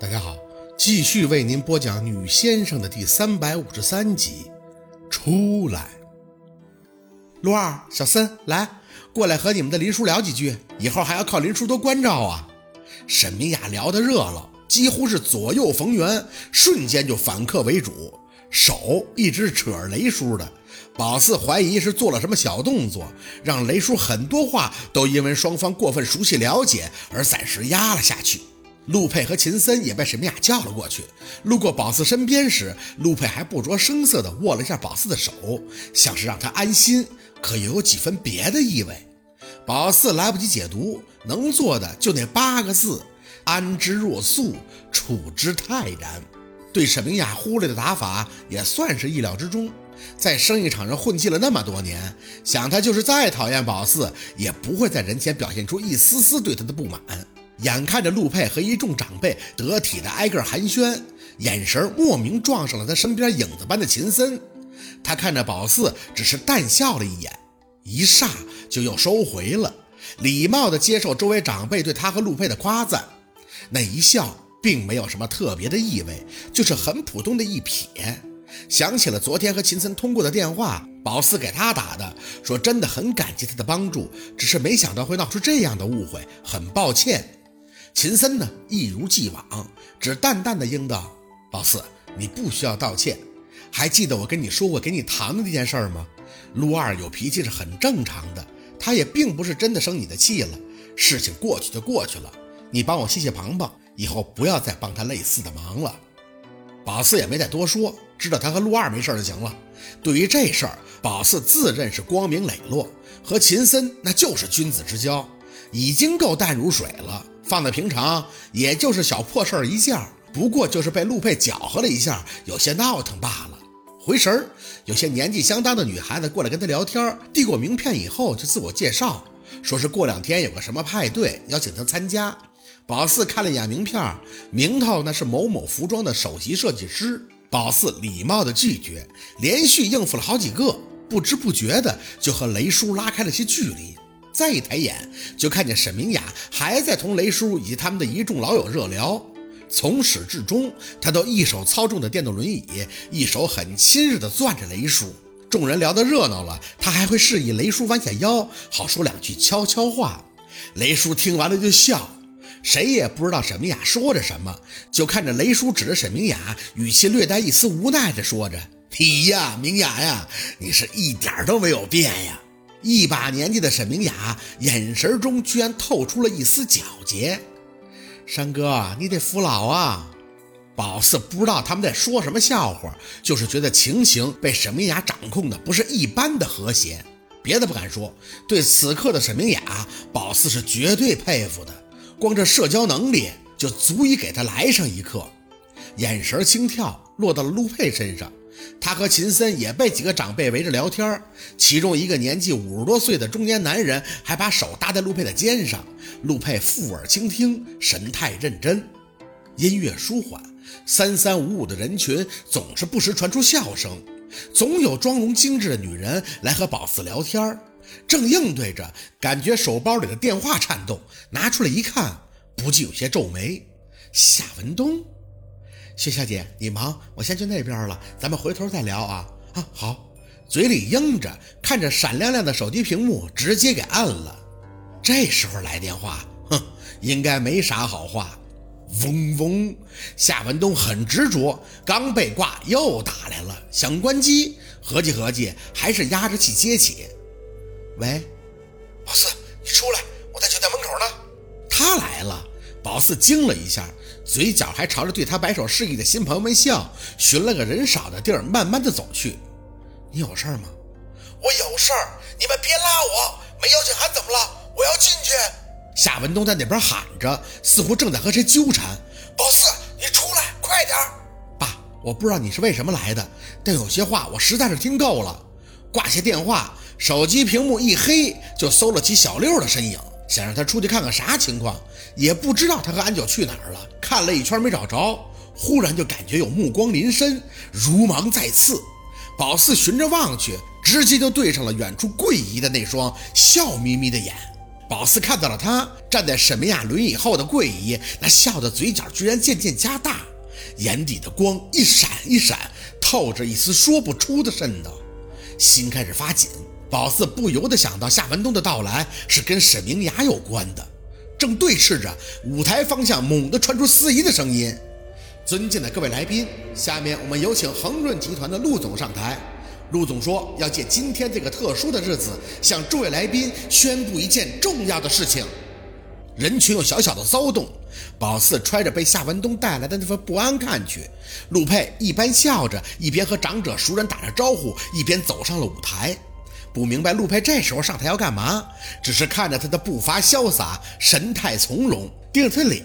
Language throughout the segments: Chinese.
大家好，继续为您播讲《女先生》的第三百五十三集。出来，陆二、小森，来过来和你们的林叔聊几句，以后还要靠林叔多关照啊。沈明雅聊得热闹，几乎是左右逢源，瞬间就反客为主，手一直扯着雷叔的。宝四怀疑是做了什么小动作，让雷叔很多话都因为双方过分熟悉了解而暂时压了下去。陆佩和秦森也被沈明雅叫了过去。路过宝四身边时，陆佩还不着声色地握了一下宝四的手，像是让他安心，可又有几分别的意味。宝四来不及解读，能做的就那八个字：安之若素，处之泰然。对沈明雅忽略的打法也算是意料之中。在生意场上混迹了那么多年，想他就是再讨厌宝四，也不会在人前表现出一丝丝对他的不满。眼看着陆佩和一众长辈得体的挨个寒暄，眼神莫名撞上了他身边影子般的秦森。他看着宝四，只是淡笑了一眼，一霎就又收回了，礼貌地接受周围长辈对他和陆佩的夸赞。那一笑并没有什么特别的意味，就是很普通的一瞥。想起了昨天和秦森通过的电话，宝四给他打的，说真的很感激他的帮助，只是没想到会闹出这样的误会，很抱歉。秦森呢，一如既往，只淡淡的应道：“宝四，你不需要道歉。还记得我跟你说过给你糖的那件事吗？陆二有脾气是很正常的，他也并不是真的生你的气了。事情过去就过去了，你帮我谢谢庞庞，以后不要再帮他类似的忙了。”宝四也没再多说，知道他和陆二没事就行了。对于这事儿，宝四自认是光明磊落，和秦森那就是君子之交，已经够淡如水了。放在平常，也就是小破事儿一件，不过就是被陆佩搅和了一下，有些闹腾罢了。回神儿，有些年纪相当的女孩子过来跟他聊天，递过名片以后就自我介绍，说是过两天有个什么派对，邀请他参加。宝四看了一眼名片，名头那是某某服装的首席设计师。宝四礼貌的拒绝，连续应付了好几个，不知不觉的就和雷叔拉开了些距离。再一抬眼，就看见沈明雅还在同雷叔以及他们的一众老友热聊。从始至终，他都一手操纵着电动轮椅，一手很亲热地攥着雷叔。众人聊得热闹了，他还会示意雷叔弯下腰，好说两句悄悄话。雷叔听完了就笑，谁也不知道沈明雅说着什么，就看着雷叔指着沈明雅，语气略带一丝无奈地说着：“你呀，明雅呀，你是一点都没有变呀。”一把年纪的沈明雅眼神中居然透出了一丝皎洁。山哥，你得服老啊！宝四不知道他们在说什么笑话，就是觉得情形被沈明雅掌控的不是一般的和谐。别的不敢说，对此刻的沈明雅，宝四是绝对佩服的。光这社交能力就足以给他来上一课。眼神轻跳，落到了陆佩身上。他和秦森也被几个长辈围着聊天，其中一个年纪五十多岁的中年男人还把手搭在陆佩的肩上，陆佩附耳倾听，神态认真。音乐舒缓，三三五五的人群总是不时传出笑声，总有妆容精致的女人来和宝四聊天，正应对着，感觉手包里的电话颤动，拿出来一看，不禁有些皱眉。夏文东。薛小姐，你忙，我先去那边了，咱们回头再聊啊！啊，好，嘴里应着，看着闪亮亮的手机屏幕，直接给按了。这时候来电话，哼，应该没啥好话。嗡嗡，夏文东很执着，刚被挂又打来了，想关机，合计合计，还是压着气接起。喂，宝四，你出来，我在酒店门口呢。他来了，宝四惊了一下。嘴角还朝着对他摆手示意的新朋友们笑，寻了个人少的地儿，慢慢的走去。你有事儿吗？我有事儿，你们别拉我，没邀请函怎么了？我要进去。夏文东在那边喊着，似乎正在和谁纠缠。宝四，你出来，快点！爸，我不知道你是为什么来的，但有些话我实在是听够了。挂下电话，手机屏幕一黑，就搜了起小六的身影。想让他出去看看啥情况，也不知道他和安九去哪儿了。看了一圈没找着，忽然就感觉有目光临身，如芒在刺。宝四循着望去，直接就对上了远处桂姨的那双笑眯眯的眼。宝四看到了他站在沈明雅轮椅后的桂姨，那笑的嘴角居然渐渐加大，眼底的光一闪一闪，透着一丝说不出的瘆得，心开始发紧。宝四不由得想到夏文东的到来是跟沈明雅有关的，正对视着舞台方向，猛地传出司仪的声音：“尊敬的各位来宾，下面我们有请恒润集团的陆总上台。”陆总说要借今天这个特殊的日子，向诸位来宾宣布一件重要的事情。人群有小小的骚动，宝四揣着被夏文东带来的那份不安看去。陆佩一边笑着，一边和长者熟人打着招呼，一边走上了舞台。不明白陆佩这时候上台要干嘛，只是看着他的步伐潇洒，神态从容，盯着他脸，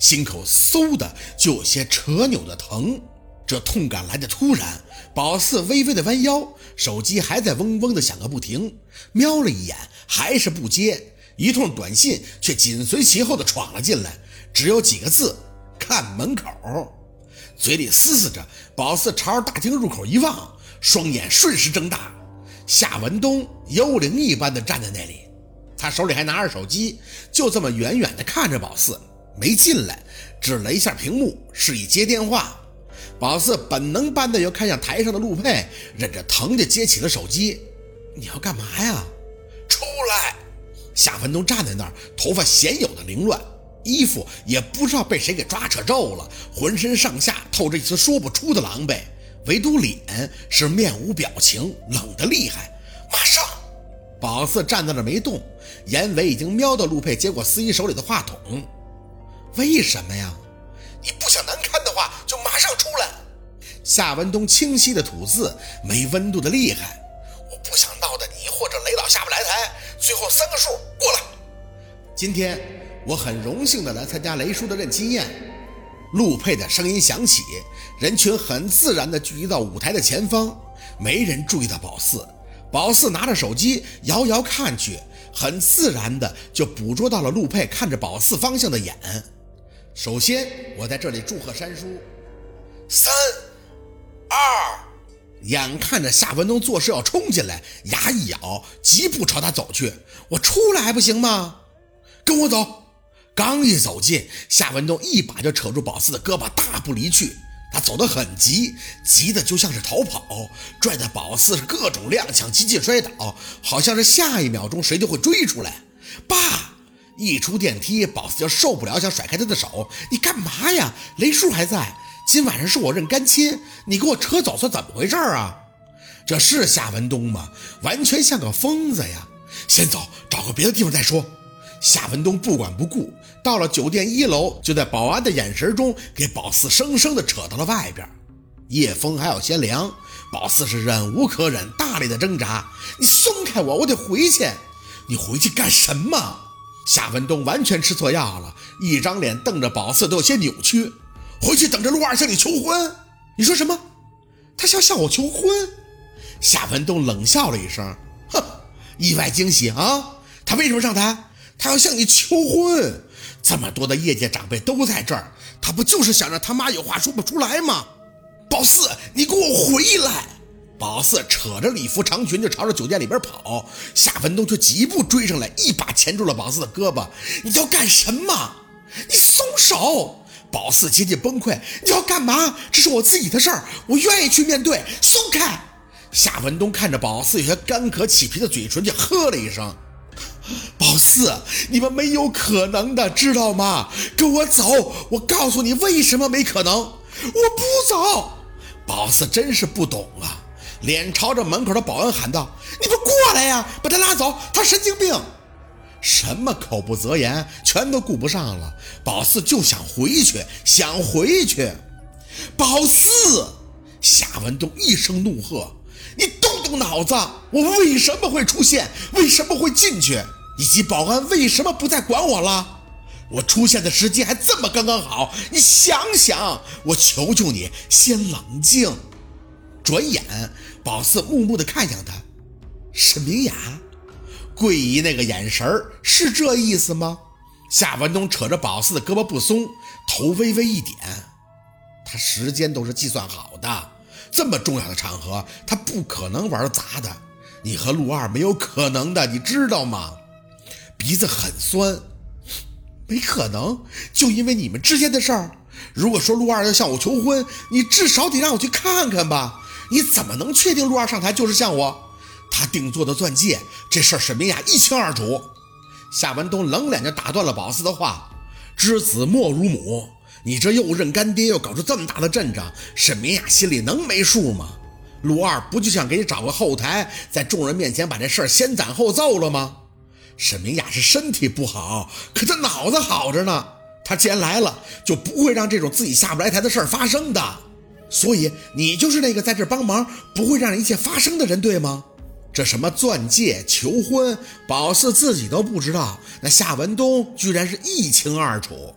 心口嗖的就有些扯扭的疼。这痛感来的突然，宝四微微的弯腰，手机还在嗡嗡的响个不停，瞄了一眼，还是不接，一通短信却紧随其后的闯了进来，只有几个字：看门口。嘴里嘶嘶着，宝四朝着大厅入口一望，双眼瞬时睁大。夏文东幽灵一般的站在那里，他手里还拿着手机，就这么远远的看着宝四，没进来，指了一下屏幕，示意接电话。宝四本能般的又看向台上的陆佩，忍着疼就接起了手机。你要干嘛呀？出来！夏文东站在那儿，头发鲜有的凌乱，衣服也不知道被谁给抓扯皱了，浑身上下透着一丝说不出的狼狈，唯独脸是面无表情，冷得厉害。马上！宝四站在那没动，眼尾已经瞄到陆佩接过司仪手里的话筒。为什么呀？你不想难堪的话，就马上出来。夏文东清晰的吐字，没温度的厉害。我不想闹得你或者雷老下不来台。最后三个数过来。今天我很荣幸的来参加雷叔的认亲宴。陆佩的声音响起，人群很自然的聚集到舞台的前方，没人注意到宝四。宝四拿着手机遥遥看去，很自然的就捕捉到了陆佩看着宝四方向的眼。首先，我在这里祝贺山叔。三、二，眼看着夏文东做事要冲进来，牙一咬，疾步朝他走去。我出来还不行吗？跟我走。刚一走近，夏文东一把就扯住宝四的胳膊，大步离去。他走得很急，急得就像是逃跑，拽得宝四是各种踉跄，几近摔倒，好像是下一秒钟谁就会追出来。爸。一出电梯，宝四就受不了，想甩开他的手。你干嘛呀？雷叔还在。今晚上是我认干亲，你给我扯走，算怎么回事啊？这是夏文东吗？完全像个疯子呀！先走，找个别的地方再说。夏文东不管不顾，到了酒店一楼，就在保安的眼神中，给宝四生生的扯到了外边。夜风还有些凉，宝四是忍无可忍，大力的挣扎。你松开我，我得回去。你回去干什么？夏文东完全吃错药了，一张脸瞪着宝四，都有些扭曲。回去等着陆二向你求婚。你说什么？他想向我求婚？夏文东冷笑了一声，哼，意外惊喜啊！他为什么上台？他要向你求婚。这么多的业界长辈都在这儿，他不就是想让他妈有话说不出来吗？宝四，你给我回来！宝四扯着礼服长裙就朝着酒店里边跑，夏文东却几步追上来，一把钳住了宝四的胳膊。你要干什么？你松手！宝四接近崩溃。你要干嘛？这是我自己的事儿，我愿意去面对。松开！夏文东看着宝四有些干渴起皮的嘴唇，就喝了一声：“宝四，你们没有可能的，知道吗？跟我走！我告诉你为什么没可能。我不走！”宝四真是不懂啊。脸朝着门口的保安喊道：“你们过来呀，把他拉走！他神经病！什么口不择言，全都顾不上了。宝四就想回去，想回去。宝四！”夏文东一声怒喝：“你动动脑子！我为什么会出现？为什么会进去？以及保安为什么不再管我了？我出现的时机还这么刚刚好！你想想，我求求你，先冷静。”转眼，宝四木木地看向他，沈明雅，桂姨那个眼神是这意思吗？夏文东扯着宝四的胳膊不松，头微微一点，他时间都是计算好的，这么重要的场合，他不可能玩砸的。你和陆二没有可能的，你知道吗？鼻子很酸。没可能，就因为你们之间的事儿。如果说陆二要向我求婚，你至少得让我去看看吧。你怎么能确定陆二上台就是向我？他定做的钻戒，这事儿沈明雅一清二楚。夏文东冷脸就打断了宝四的话：“知子莫如母，你这又认干爹，又搞出这么大的阵仗，沈明雅心里能没数吗？陆二不就想给你找个后台，在众人面前把这事儿先斩后奏了吗？”沈明雅是身体不好，可她脑子好着呢。她既然来了，就不会让这种自己下不来台的事儿发生的。所以你就是那个在这帮忙，不会让一切发生的人，对吗？这什么钻戒、求婚，宝四自己都不知道，那夏文东居然是一清二楚。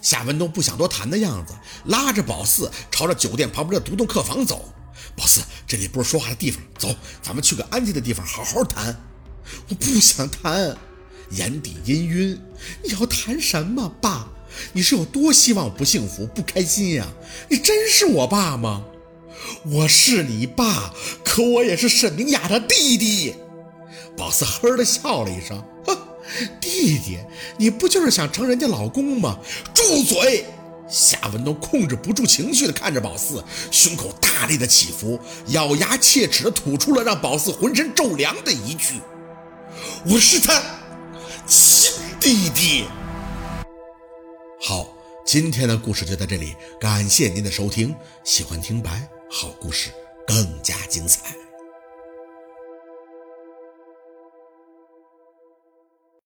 夏文东不想多谈的样子，拉着宝四朝着酒店旁边的独栋客房走。宝四，这里不是说话的地方，走，咱们去个安静的地方好好谈。我不想谈，眼底阴晕。你要谈什么，爸？你是有多希望我不幸福、不开心呀？你真是我爸吗？我是你爸，可我也是沈明雅的弟弟。宝四呵的笑了一声，哼，弟弟，你不就是想成人家老公吗？住嘴！夏文东控制不住情绪的看着宝四，胸口大力的起伏，咬牙切齿的吐出了让宝四浑身骤凉的一句。我是他亲弟弟。好，今天的故事就到这里，感谢您的收听。喜欢听白好故事，更加精彩。